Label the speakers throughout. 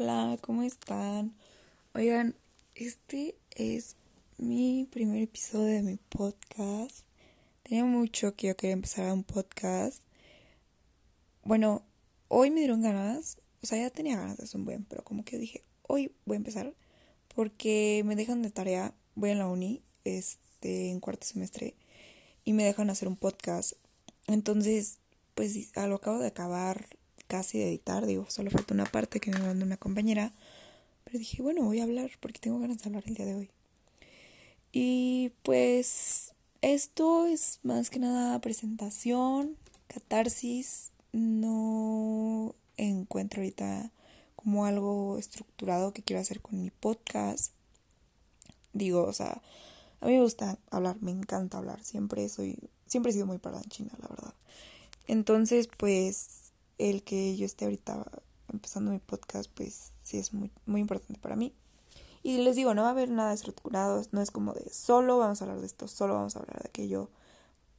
Speaker 1: Hola, ¿cómo están? Oigan, este es mi primer episodio de mi podcast. Tenía mucho que yo quería empezar un podcast. Bueno, hoy me dieron ganas, o sea, ya tenía ganas de hacer un buen, pero como que dije, hoy voy a empezar porque me dejan de tarea, voy a la uni, este, en cuarto semestre, y me dejan hacer un podcast. Entonces, pues lo acabo de acabar casi de editar, digo, solo falta una parte que me mandó una compañera, pero dije, bueno, voy a hablar porque tengo ganas de hablar el día de hoy. Y pues esto es más que nada presentación, catarsis, no encuentro ahorita como algo estructurado que quiero hacer con mi podcast. Digo, o sea, a mí me gusta hablar, me encanta hablar, siempre soy, siempre he sido muy China, la verdad. Entonces, pues el que yo esté ahorita empezando mi podcast, pues sí es muy, muy importante para mí. Y les digo, no va a haber nada estructurado, no es como de solo vamos a hablar de esto, solo vamos a hablar de aquello.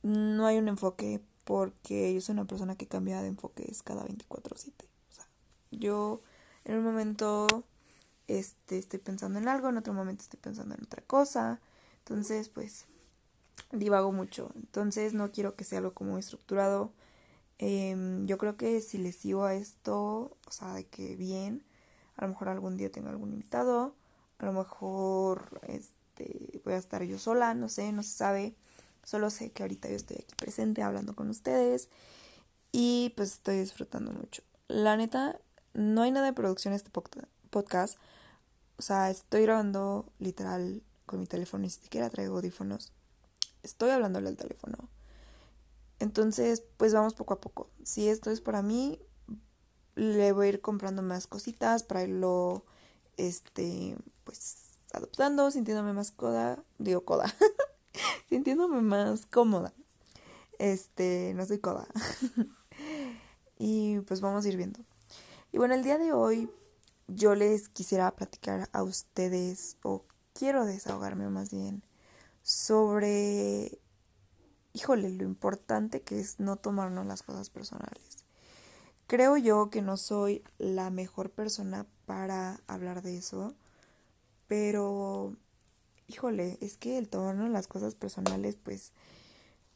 Speaker 1: No hay un enfoque porque yo soy una persona que cambia de enfoques cada 24/7. O sea, yo en un momento este, estoy pensando en algo, en otro momento estoy pensando en otra cosa. Entonces, pues, divago mucho. Entonces, no quiero que sea algo como estructurado Em, yo creo que si les sigo a esto, o sea, de que bien, a lo mejor algún día tengo algún invitado, a lo mejor este, voy a estar yo sola, no sé, no se sabe. Solo sé que ahorita yo estoy aquí presente hablando con ustedes y pues estoy disfrutando mucho. La neta, no hay nada de producción en este podcast. O sea, estoy grabando literal con mi teléfono, ni siquiera traigo audífonos. Estoy hablándole al teléfono. Entonces, pues vamos poco a poco. Si esto es para mí, le voy a ir comprando más cositas para irlo, este, pues adoptando, sintiéndome más coda, digo coda, sintiéndome más cómoda. Este, no soy coda. y pues vamos a ir viendo. Y bueno, el día de hoy yo les quisiera platicar a ustedes, o quiero desahogarme más bien, sobre híjole, lo importante que es no tomarnos las cosas personales. Creo yo que no soy la mejor persona para hablar de eso, pero, híjole, es que el tomarnos las cosas personales, pues,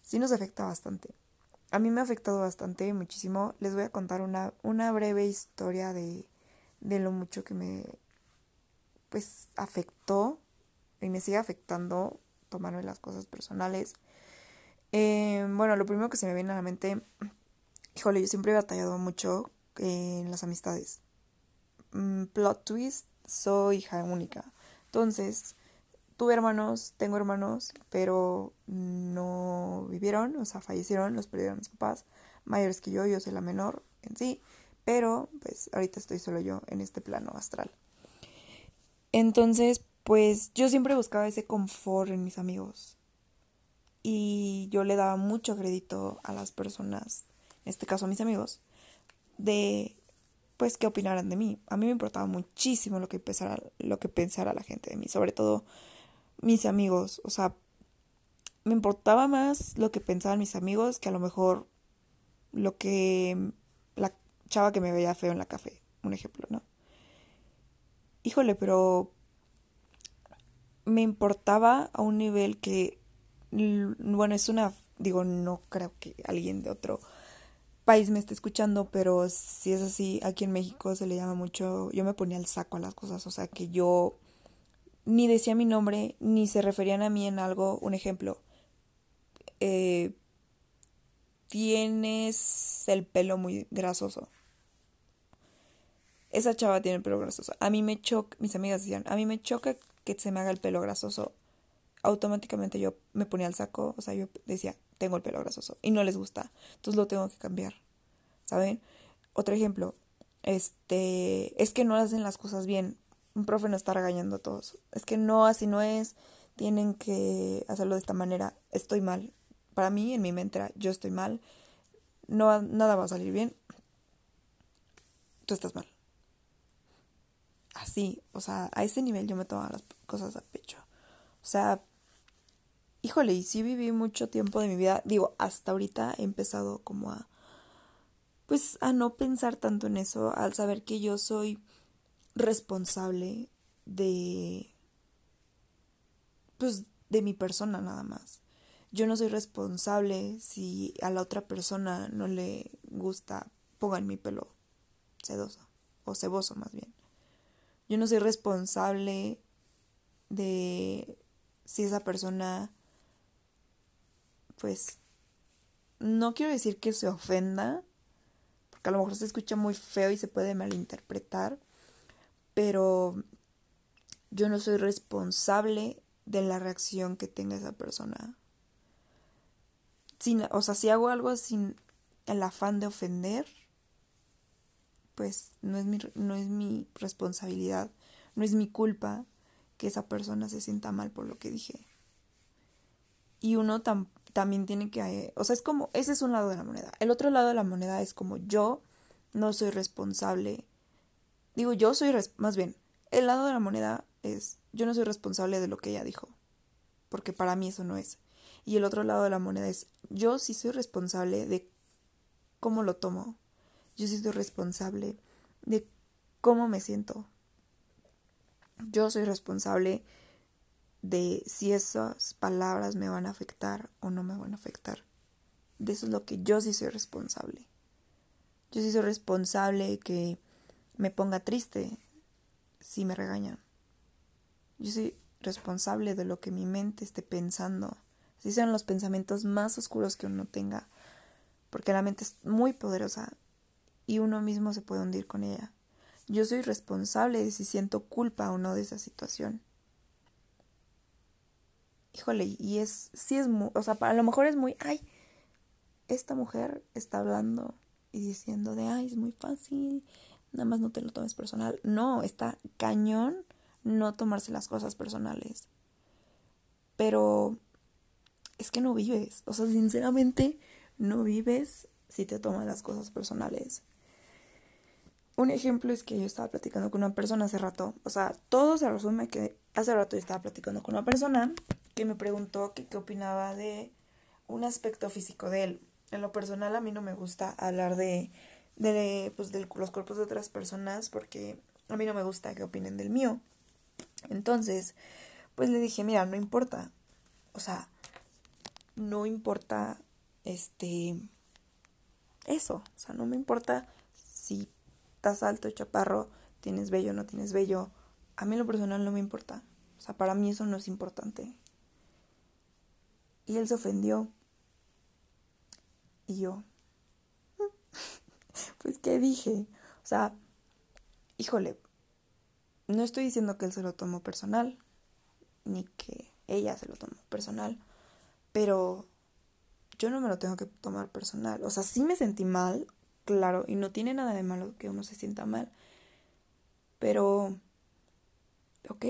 Speaker 1: sí nos afecta bastante. A mí me ha afectado bastante, muchísimo. Les voy a contar una, una breve historia de, de lo mucho que me, pues, afectó y me sigue afectando tomarme las cosas personales. Eh, bueno, lo primero que se me viene a la mente, híjole, yo siempre he batallado mucho en las amistades. Mm, plot twist, soy hija única. Entonces, tuve hermanos, tengo hermanos, pero no vivieron, o sea, fallecieron, los perdieron mis papás, mayores que yo, yo soy la menor en sí, pero pues ahorita estoy solo yo en este plano astral. Entonces, pues yo siempre buscaba ese confort en mis amigos y yo le daba mucho crédito a las personas, en este caso a mis amigos, de pues qué opinaran de mí. A mí me importaba muchísimo lo que pensara, lo que pensara la gente de mí, sobre todo mis amigos, o sea, me importaba más lo que pensaban mis amigos que a lo mejor lo que la chava que me veía feo en la café, un ejemplo, ¿no? Híjole, pero me importaba a un nivel que bueno, es una, digo, no creo que alguien de otro país me esté escuchando, pero si es así, aquí en México se le llama mucho, yo me ponía el saco a las cosas, o sea, que yo ni decía mi nombre, ni se referían a mí en algo, un ejemplo, eh, tienes el pelo muy grasoso. Esa chava tiene el pelo grasoso. A mí me choca, mis amigas decían, a mí me choca que se me haga el pelo grasoso automáticamente yo me ponía el saco, o sea, yo decía, tengo el pelo grasoso y no les gusta, entonces lo tengo que cambiar, ¿saben? Otro ejemplo, este, es que no hacen las cosas bien, un profe no está regañando a todos, es que no, así no es, tienen que hacerlo de esta manera, estoy mal, para mí en mi mente yo estoy mal, no, nada va a salir bien, tú estás mal. Así, o sea, a ese nivel yo me tomaba las cosas a pecho. O sea, híjole, y sí viví mucho tiempo de mi vida, digo, hasta ahorita he empezado como a, pues, a no pensar tanto en eso, al saber que yo soy responsable de pues de mi persona nada más. Yo no soy responsable si a la otra persona no le gusta pongan mi pelo sedoso o ceboso más bien. Yo no soy responsable de si esa persona pues no quiero decir que se ofenda, porque a lo mejor se escucha muy feo y se puede malinterpretar, pero yo no soy responsable de la reacción que tenga esa persona. Sin, o sea, si hago algo sin el afán de ofender, pues no es mi, no es mi responsabilidad, no es mi culpa que esa persona se sienta mal por lo que dije. Y uno también tiene que, o sea, es como, ese es un lado de la moneda. El otro lado de la moneda es como yo no soy responsable. Digo, yo soy, más bien, el lado de la moneda es yo no soy responsable de lo que ella dijo, porque para mí eso no es. Y el otro lado de la moneda es yo sí soy responsable de cómo lo tomo. Yo sí soy responsable de cómo me siento. Yo soy responsable de si esas palabras me van a afectar o no me van a afectar. De eso es lo que yo sí soy responsable. Yo sí soy responsable que me ponga triste si me regañan. Yo soy responsable de lo que mi mente esté pensando. Si sean los pensamientos más oscuros que uno tenga. Porque la mente es muy poderosa y uno mismo se puede hundir con ella. Yo soy responsable de si siento culpa o no de esa situación. Híjole, y es, sí es muy, o sea, a lo mejor es muy, ay, esta mujer está hablando y diciendo de, ay, es muy fácil, nada más no te lo tomes personal. No, está cañón no tomarse las cosas personales. Pero es que no vives. O sea, sinceramente, no vives si te tomas las cosas personales. Un ejemplo es que yo estaba platicando con una persona hace rato. O sea, todo se resume que hace rato yo estaba platicando con una persona que me preguntó qué opinaba de un aspecto físico de él. En lo personal a mí no me gusta hablar de, de, pues, de los cuerpos de otras personas porque a mí no me gusta que opinen del mío. Entonces, pues le dije, mira, no importa. O sea, no importa este eso, o sea, no me importa si estás alto, chaparro, tienes vello, no tienes vello. A mí lo personal no me importa. O sea, para mí eso no es importante. Y él se ofendió. Y yo, pues, ¿qué dije? O sea, híjole, no estoy diciendo que él se lo tomó personal, ni que ella se lo tomó personal, pero yo no me lo tengo que tomar personal. O sea, sí me sentí mal, claro, y no tiene nada de malo que uno se sienta mal, pero, ok,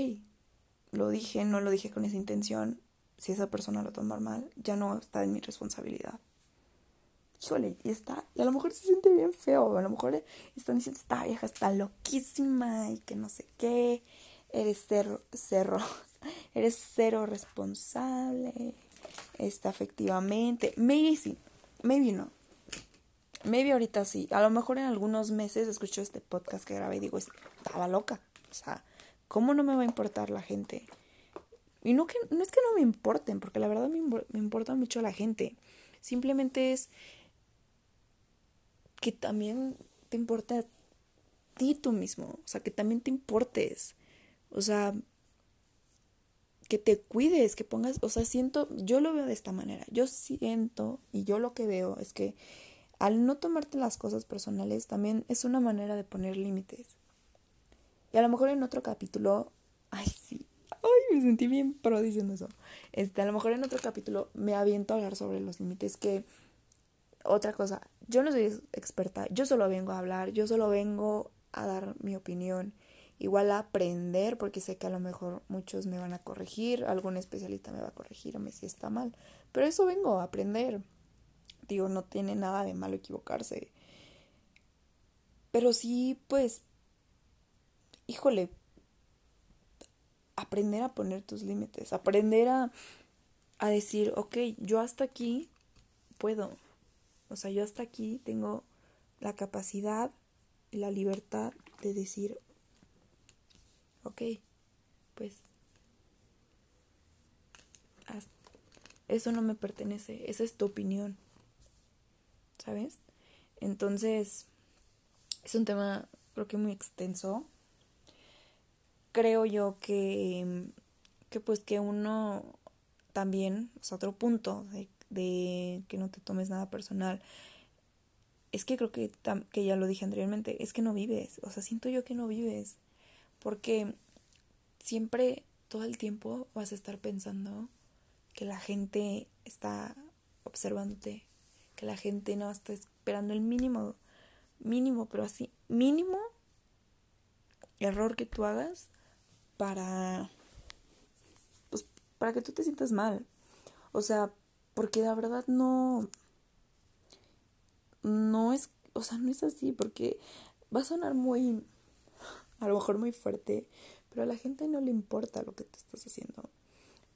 Speaker 1: lo dije, no lo dije con esa intención. Si esa persona lo toma mal, ya no está en mi responsabilidad híjole, y está, y a lo mejor se siente bien feo, a lo mejor están diciendo, esta vieja está loquísima y que no sé qué, eres cero, cero, eres cero responsable, está efectivamente, maybe sí, maybe no, maybe ahorita sí, a lo mejor en algunos meses escucho este podcast que grabé y digo, estaba loca, o sea, ¿cómo no me va a importar la gente? Y no, que, no es que no me importen, porque la verdad me, me importa mucho la gente. Simplemente es que también te importe a ti tú mismo, o sea, que también te importes, o sea, que te cuides, que pongas, o sea, siento, yo lo veo de esta manera, yo siento y yo lo que veo es que al no tomarte las cosas personales también es una manera de poner límites. Y a lo mejor en otro capítulo, ay sí, ay, me sentí bien pro diciendo eso. Este, a lo mejor en otro capítulo me aviento a hablar sobre los límites que otra cosa, yo no soy experta, yo solo vengo a hablar, yo solo vengo a dar mi opinión, igual a aprender, porque sé que a lo mejor muchos me van a corregir, algún especialista me va a corregir o me si está mal, pero eso vengo a aprender. Digo, no tiene nada de malo equivocarse. Pero sí, pues, híjole, aprender a poner tus límites, aprender a, a decir, ok, yo hasta aquí puedo, o sea, yo hasta aquí tengo la capacidad y la libertad de decir, ok, pues eso no me pertenece, esa es tu opinión, ¿sabes? Entonces, es un tema creo que muy extenso. Creo yo que, que pues que uno también, es otro punto de, de que no te tomes nada personal, es que creo que, que ya lo dije anteriormente, es que no vives, o sea, siento yo que no vives, porque siempre, todo el tiempo vas a estar pensando que la gente está observándote, que la gente no está esperando el mínimo, mínimo, pero así, mínimo error que tú hagas para, pues, para que tú te sientas mal. O sea, porque la verdad no, no es, o sea, no es así, porque va a sonar muy, a lo mejor muy fuerte, pero a la gente no le importa lo que te estás haciendo.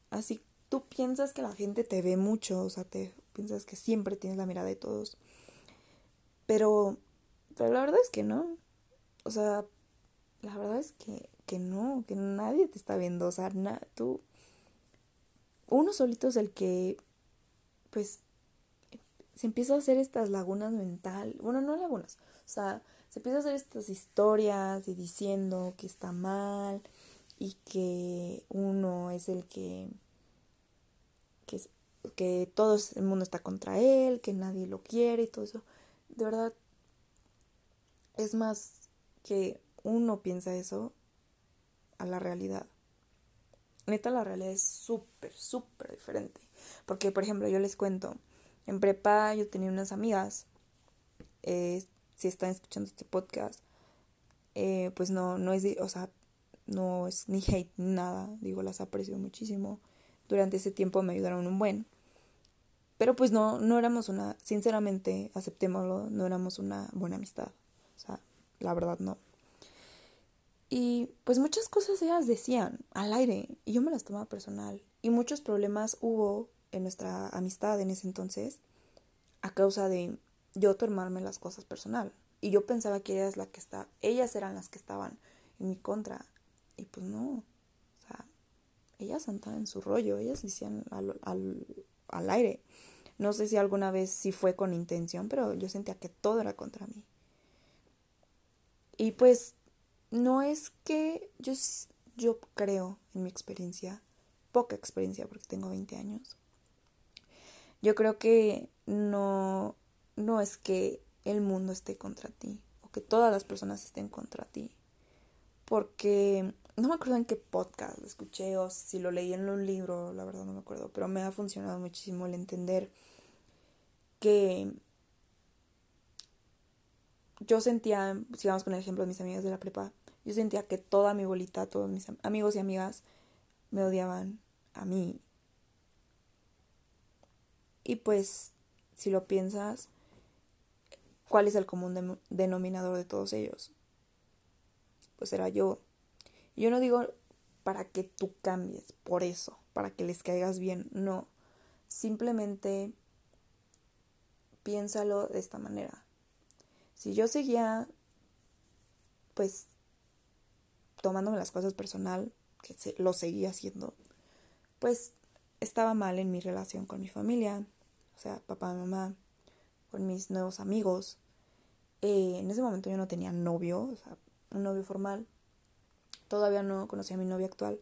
Speaker 1: Así tú piensas que la gente te ve mucho, o sea, te piensas que siempre tienes la mirada de todos. Pero, pero la verdad es que no. O sea, la verdad es que, que no, que nadie te está viendo. O sea, tú, uno solito es el que, pues, se empieza a hacer estas lagunas mental. Bueno, no lagunas. O sea, se empieza a hacer estas historias y diciendo que está mal y que uno es el que que, que todo el mundo está contra él, que nadie lo quiere y todo eso. De verdad, es más que uno piensa eso a la realidad. Neta, la realidad es súper, súper diferente. Porque, por ejemplo, yo les cuento, en prepa yo tenía unas amigas, eh, si están escuchando este podcast, eh, pues no, no es, o sea, no es ni hate ni nada, digo, las aprecio muchísimo durante ese tiempo me ayudaron un buen. Pero pues no, no éramos una, sinceramente, aceptémoslo, no éramos una buena amistad. O sea, la verdad no. Y pues muchas cosas ellas decían al aire y yo me las tomaba personal. Y muchos problemas hubo en nuestra amistad en ese entonces a causa de yo tomarme las cosas personal. Y yo pensaba que ellas, la que está, ellas eran las que estaban en mi contra. Y pues no ellas andaban en su rollo, ellas decían al, al, al aire. No sé si alguna vez sí fue con intención, pero yo sentía que todo era contra mí. Y pues no es que yo, yo creo en mi experiencia, poca experiencia porque tengo 20 años. Yo creo que no, no es que el mundo esté contra ti o que todas las personas estén contra ti. Porque no me acuerdo en qué podcast lo escuché o si lo leí en un libro, la verdad no me acuerdo, pero me ha funcionado muchísimo el entender que yo sentía, sigamos con el ejemplo de mis amigas de la prepa, yo sentía que toda mi bolita, todos mis amigos y amigas me odiaban a mí. Y pues, si lo piensas, ¿cuál es el común denominador de todos ellos? Pues era yo. Yo no digo para que tú cambies, por eso, para que les caigas bien, no. Simplemente piénsalo de esta manera. Si yo seguía, pues, tomándome las cosas personal, que lo seguía haciendo, pues estaba mal en mi relación con mi familia, o sea, papá, mamá, con mis nuevos amigos. Eh, en ese momento yo no tenía novio, o sea, un novio formal. Todavía no conocía a mi novia actual,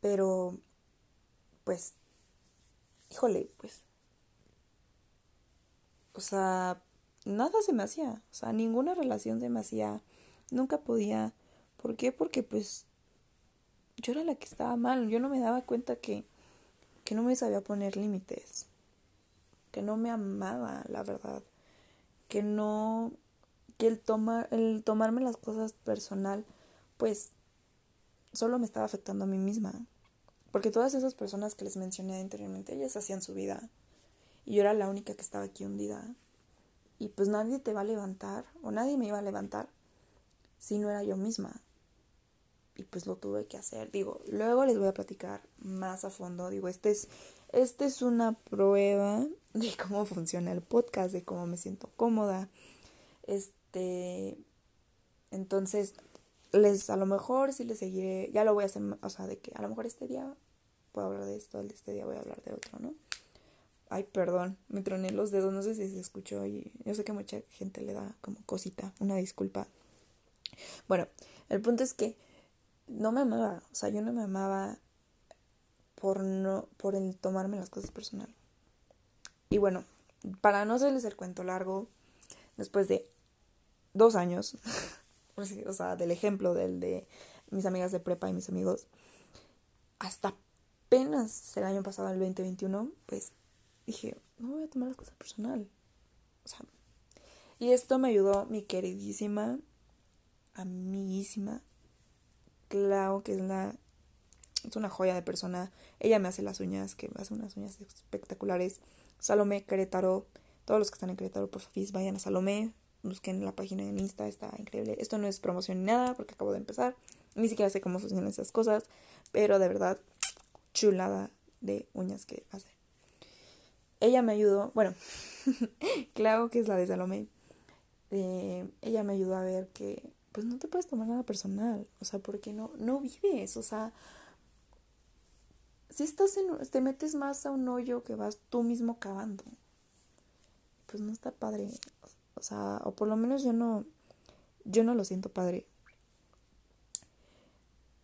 Speaker 1: pero pues, híjole, pues, o sea, nada se me hacía, o sea, ninguna relación se me hacía, nunca podía. ¿Por qué? Porque pues yo era la que estaba mal, yo no me daba cuenta que, que no me sabía poner límites, que no me amaba, la verdad, que no, que el, tomar, el tomarme las cosas personal, pues solo me estaba afectando a mí misma. Porque todas esas personas que les mencioné anteriormente, ellas hacían su vida. Y yo era la única que estaba aquí hundida. Y pues nadie te va a levantar, o nadie me iba a levantar, si no era yo misma. Y pues lo tuve que hacer. Digo, luego les voy a platicar más a fondo. Digo, este es, este es una prueba de cómo funciona el podcast, de cómo me siento cómoda. Este, entonces, les, a lo mejor sí les seguiré, ya lo voy a hacer, o sea, de que a lo mejor este día puedo hablar de esto, este día voy a hablar de otro, ¿no? Ay, perdón, me troné los dedos, no sé si se escuchó y yo sé que mucha gente le da como cosita, una disculpa. Bueno, el punto es que no me amaba, o sea, yo no me amaba por no, por el tomarme las cosas personal. Y bueno, para no hacerles el cuento largo, después de dos años, o sea, del ejemplo del de mis amigas de prepa y mis amigos, hasta apenas el año pasado, el 2021, pues dije, no voy a tomar las cosas personal. O sea, y esto me ayudó mi queridísima, amiguísima, Clau, que es la es una joya de persona. Ella me hace las uñas, que me hace unas uñas espectaculares. Salomé Querétaro, todos los que están en Querétaro, por favor, vayan a Salomé, busquen la página en Insta, está increíble. Esto no es promoción ni nada, porque acabo de empezar. Ni siquiera sé cómo funcionan esas cosas, pero de verdad, chulada de uñas que hace. Ella me ayudó, bueno, claro que es la de Salomé. Eh, ella me ayudó a ver que, pues no te puedes tomar nada personal, o sea, porque no, no vives, o sea, si estás en, te metes más a un hoyo que vas tú mismo cavando, pues no está padre. O sea, o por lo menos yo no, yo no lo siento padre.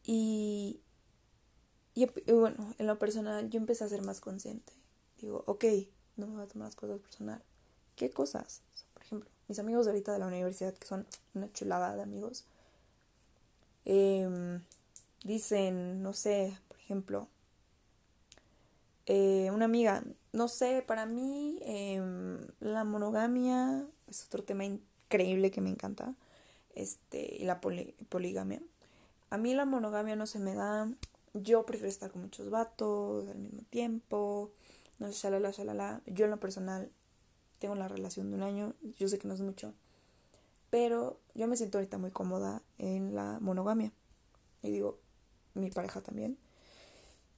Speaker 1: Y, y, bueno, en lo personal yo empecé a ser más consciente. Digo, ok, no me voy a tomar las cosas personal. ¿Qué cosas? por ejemplo, mis amigos de ahorita de la universidad, que son una chulada de amigos, em, dicen, no sé, por ejemplo, eh, una amiga, no sé, para mí em, la monogamia es otro tema increíble que me encanta, este, y la poligamia. A mí la monogamia no se me da, yo prefiero estar con muchos vatos al mismo tiempo, no sé, shalala, shalala. Yo en lo personal tengo la relación de un año, yo sé que no es mucho, pero yo me siento ahorita muy cómoda en la monogamia. Y digo, mi pareja también.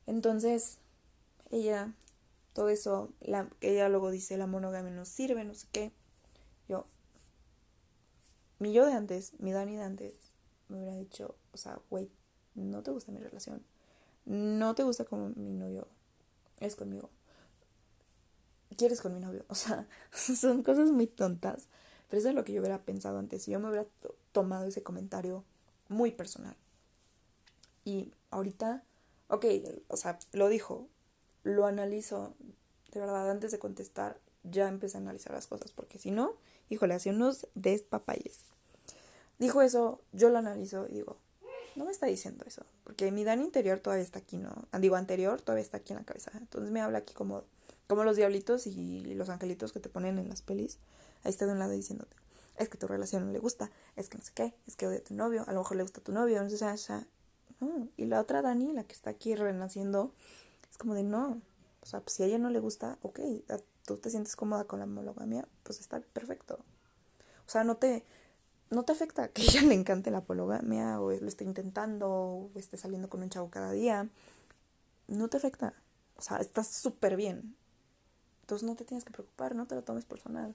Speaker 1: Entonces, ella, todo eso, la, ella luego dice la monogamia no sirve, no sé qué. Yo, mi yo de antes, mi Dani de antes, me hubiera dicho, o sea, güey, no te gusta mi relación, no te gusta como mi novio es conmigo, quieres con mi novio, o sea, son cosas muy tontas, pero eso es lo que yo hubiera pensado antes, si yo me hubiera tomado ese comentario muy personal. Y ahorita, ok, o sea, lo dijo, lo analizo, de verdad, antes de contestar, ya empecé a analizar las cosas, porque si no, híjole, hacía unos despapayes. Dijo eso, yo lo analizo y digo, no me está diciendo eso, porque mi Dani interior todavía está aquí, ¿no? Digo, anterior todavía está aquí en la cabeza. Entonces me habla aquí como, como los diablitos y los angelitos que te ponen en las pelis. Ahí está de un lado diciéndote, es que tu relación no le gusta, es que no sé qué, es que odia a tu novio, a lo mejor le gusta a tu novio, no sé, o sea, no. Y la otra Dani, la que está aquí renaciendo, es como de no. O sea, pues, si a ella no le gusta, ok, tú te sientes cómoda con la monogamia, pues está perfecto. O sea, no te, no te afecta que ella le encante la poligamia o lo esté intentando o esté saliendo con un chavo cada día. No te afecta. O sea, estás súper bien. Entonces no te tienes que preocupar, no te lo tomes personal.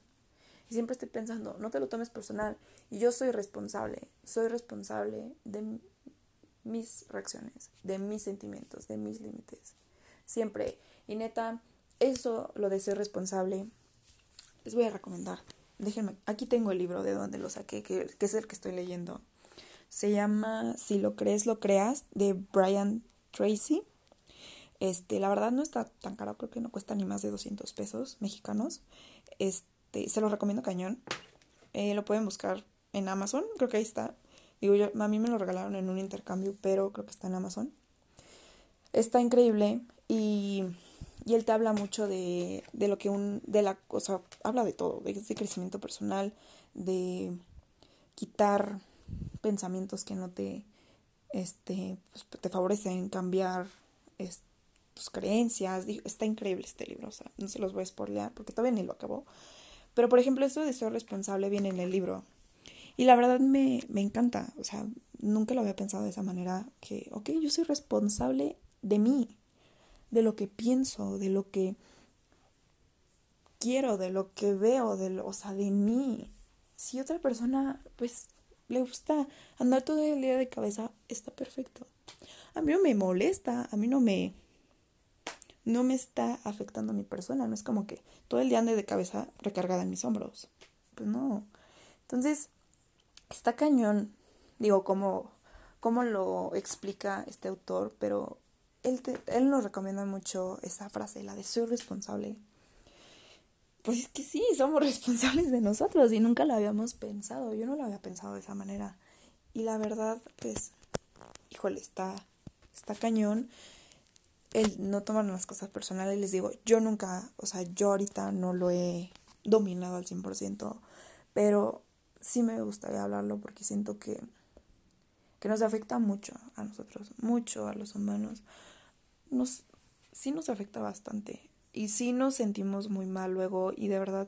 Speaker 1: Y siempre estoy pensando, no te lo tomes personal. Y yo soy responsable, soy responsable de mis reacciones, de mis sentimientos, de mis límites siempre. Y neta, eso, lo de ser responsable, les voy a recomendar. Déjenme, aquí tengo el libro de donde lo saqué, que, es el que estoy leyendo. Se llama Si lo crees, lo creas, de Brian Tracy. Este, la verdad no está tan caro, creo que no cuesta ni más de 200 pesos mexicanos. Este, se lo recomiendo cañón. Eh, lo pueden buscar en Amazon, creo que ahí está. Digo, yo, a mí me lo regalaron en un intercambio, pero creo que está en Amazon. Está increíble. Y, y él te habla mucho de, de lo que un, de la cosa, habla de todo, de, crecimiento personal, de quitar pensamientos que no te, este, pues, te favorecen, cambiar tus creencias. Está increíble este libro, o sea, no se los voy a spoilear porque todavía ni lo acabó. Pero, por ejemplo, eso de ser responsable viene en el libro. Y la verdad me, me encanta, o sea, nunca lo había pensado de esa manera, que, ok, yo soy responsable de mí, de lo que pienso, de lo que quiero, de lo que veo, de lo, o sea, de mí. Si otra persona, pues, le gusta andar todo el día de cabeza, está perfecto. A mí no me molesta, a mí no me no me está afectando a mi persona, no es como que todo el día ande de cabeza recargada en mis hombros. Pues no. Entonces, está cañón, digo, como cómo lo explica este autor, pero él, él nos recomienda mucho esa frase, la de soy responsable. Pues es que sí, somos responsables de nosotros y nunca lo habíamos pensado. Yo no lo había pensado de esa manera. Y la verdad, pues, híjole, está, está cañón el no tomar las cosas personales. Les digo, yo nunca, o sea, yo ahorita no lo he dominado al 100%, pero sí me gustaría hablarlo porque siento que, que nos afecta mucho a nosotros, mucho a los humanos. Nos, sí nos afecta bastante y sí nos sentimos muy mal luego y de verdad,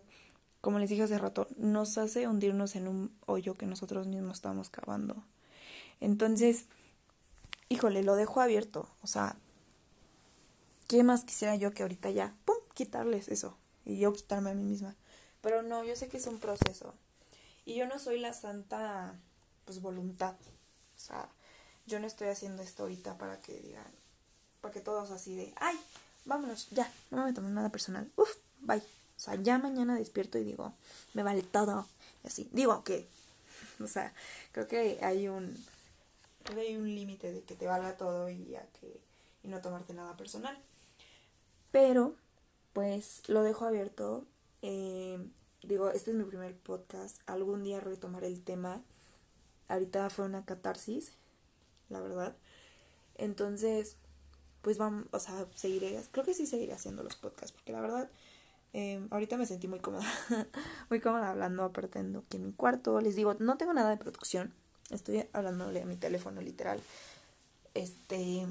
Speaker 1: como les dije hace rato, nos hace hundirnos en un hoyo que nosotros mismos estamos cavando. Entonces, híjole, lo dejo abierto, o sea, ¿qué más quisiera yo que ahorita ya, pum, quitarles eso y yo quitarme a mí misma? Pero no, yo sé que es un proceso. Y yo no soy la santa, pues, voluntad. O sea, yo no estoy haciendo esto ahorita para que digan, para que todos así de, ay, vámonos, ya, no me tomo nada personal, uf, bye. O sea, ya mañana despierto y digo, me vale todo. Y así, digo que, o sea, creo que hay un, hay un límite de que te valga todo y ya que, y no tomarte nada personal. Pero, pues, lo dejo abierto. Eh, digo, este es mi primer podcast. Algún día retomaré el tema. Ahorita fue una catarsis, la verdad. Entonces, pues vamos, o sea, seguiré, creo que sí seguiré haciendo los podcasts, porque la verdad, eh, ahorita me sentí muy cómoda, muy cómoda hablando, apretando aquí en mi cuarto. Les digo, no tengo nada de producción, estoy hablándole a mi teléfono literal, este,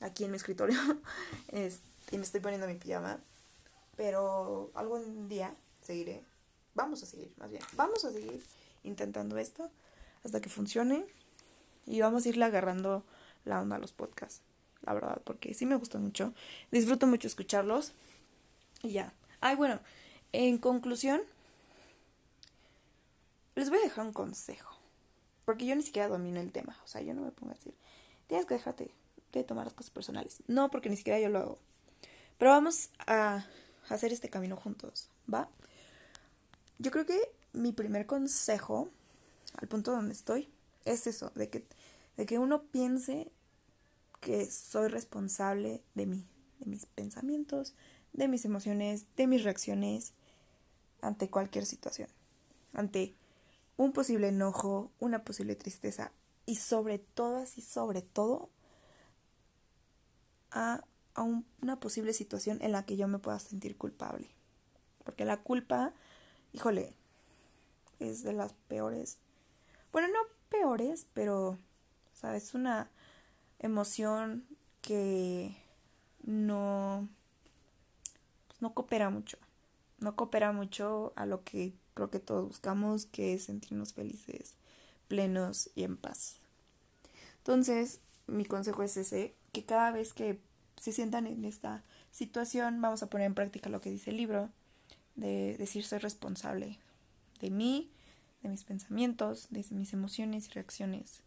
Speaker 1: aquí en mi escritorio, este, y me estoy poniendo mi pijama, pero algún día seguiré, vamos a seguir, más bien, vamos a seguir intentando esto hasta que funcione y vamos a irle agarrando la onda a los podcasts la verdad, porque sí me gustó mucho. Disfruto mucho escucharlos. Y ya. Ay, bueno, en conclusión, les voy a dejar un consejo. Porque yo ni siquiera domino el tema. O sea, yo no me pongo a decir, tienes que dejarte de tomar las cosas personales. No, porque ni siquiera yo lo hago. Pero vamos a hacer este camino juntos, ¿va? Yo creo que mi primer consejo, al punto donde estoy, es eso, de que, de que uno piense que soy responsable de mí, de mis pensamientos, de mis emociones, de mis reacciones ante cualquier situación, ante un posible enojo, una posible tristeza y sobre todo, así sobre todo, a, a una posible situación en la que yo me pueda sentir culpable. Porque la culpa, híjole, es de las peores, bueno, no peores, pero, ¿sabes? Es una emoción que no, pues, no coopera mucho. No coopera mucho a lo que creo que todos buscamos, que es sentirnos felices, plenos y en paz. Entonces, mi consejo es ese, que cada vez que se sientan en esta situación, vamos a poner en práctica lo que dice el libro, de decir soy responsable de mí, de mis pensamientos, de mis emociones y reacciones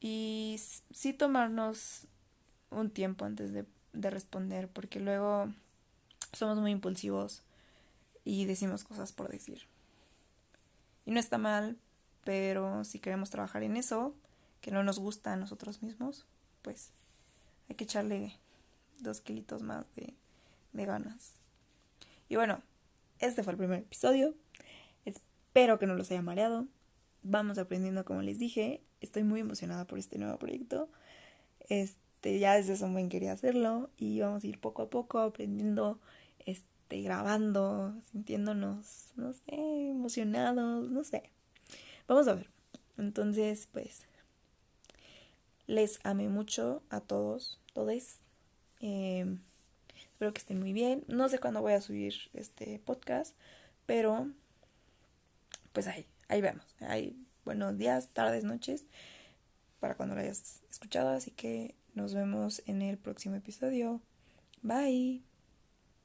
Speaker 1: y sí tomarnos un tiempo antes de, de responder, porque luego somos muy impulsivos y decimos cosas por decir. Y no está mal, pero si queremos trabajar en eso, que no nos gusta a nosotros mismos, pues hay que echarle dos kilitos más de, ganas. Y bueno, este fue el primer episodio. Espero que no los haya mareado. Vamos aprendiendo como les dije estoy muy emocionada por este nuevo proyecto. Este, ya desde eso buen quería hacerlo y vamos a ir poco a poco aprendiendo, este, grabando, sintiéndonos, no sé, emocionados, no sé. Vamos a ver. Entonces, pues, les amé mucho a todos, todos. Em, espero que estén muy bien. No sé cuándo voy a subir este podcast, pero pues ahí, ahí vemos. Ahí buenos días, tardes, noches, para cuando lo hayas escuchado. Así que nos vemos en el próximo episodio. Bye.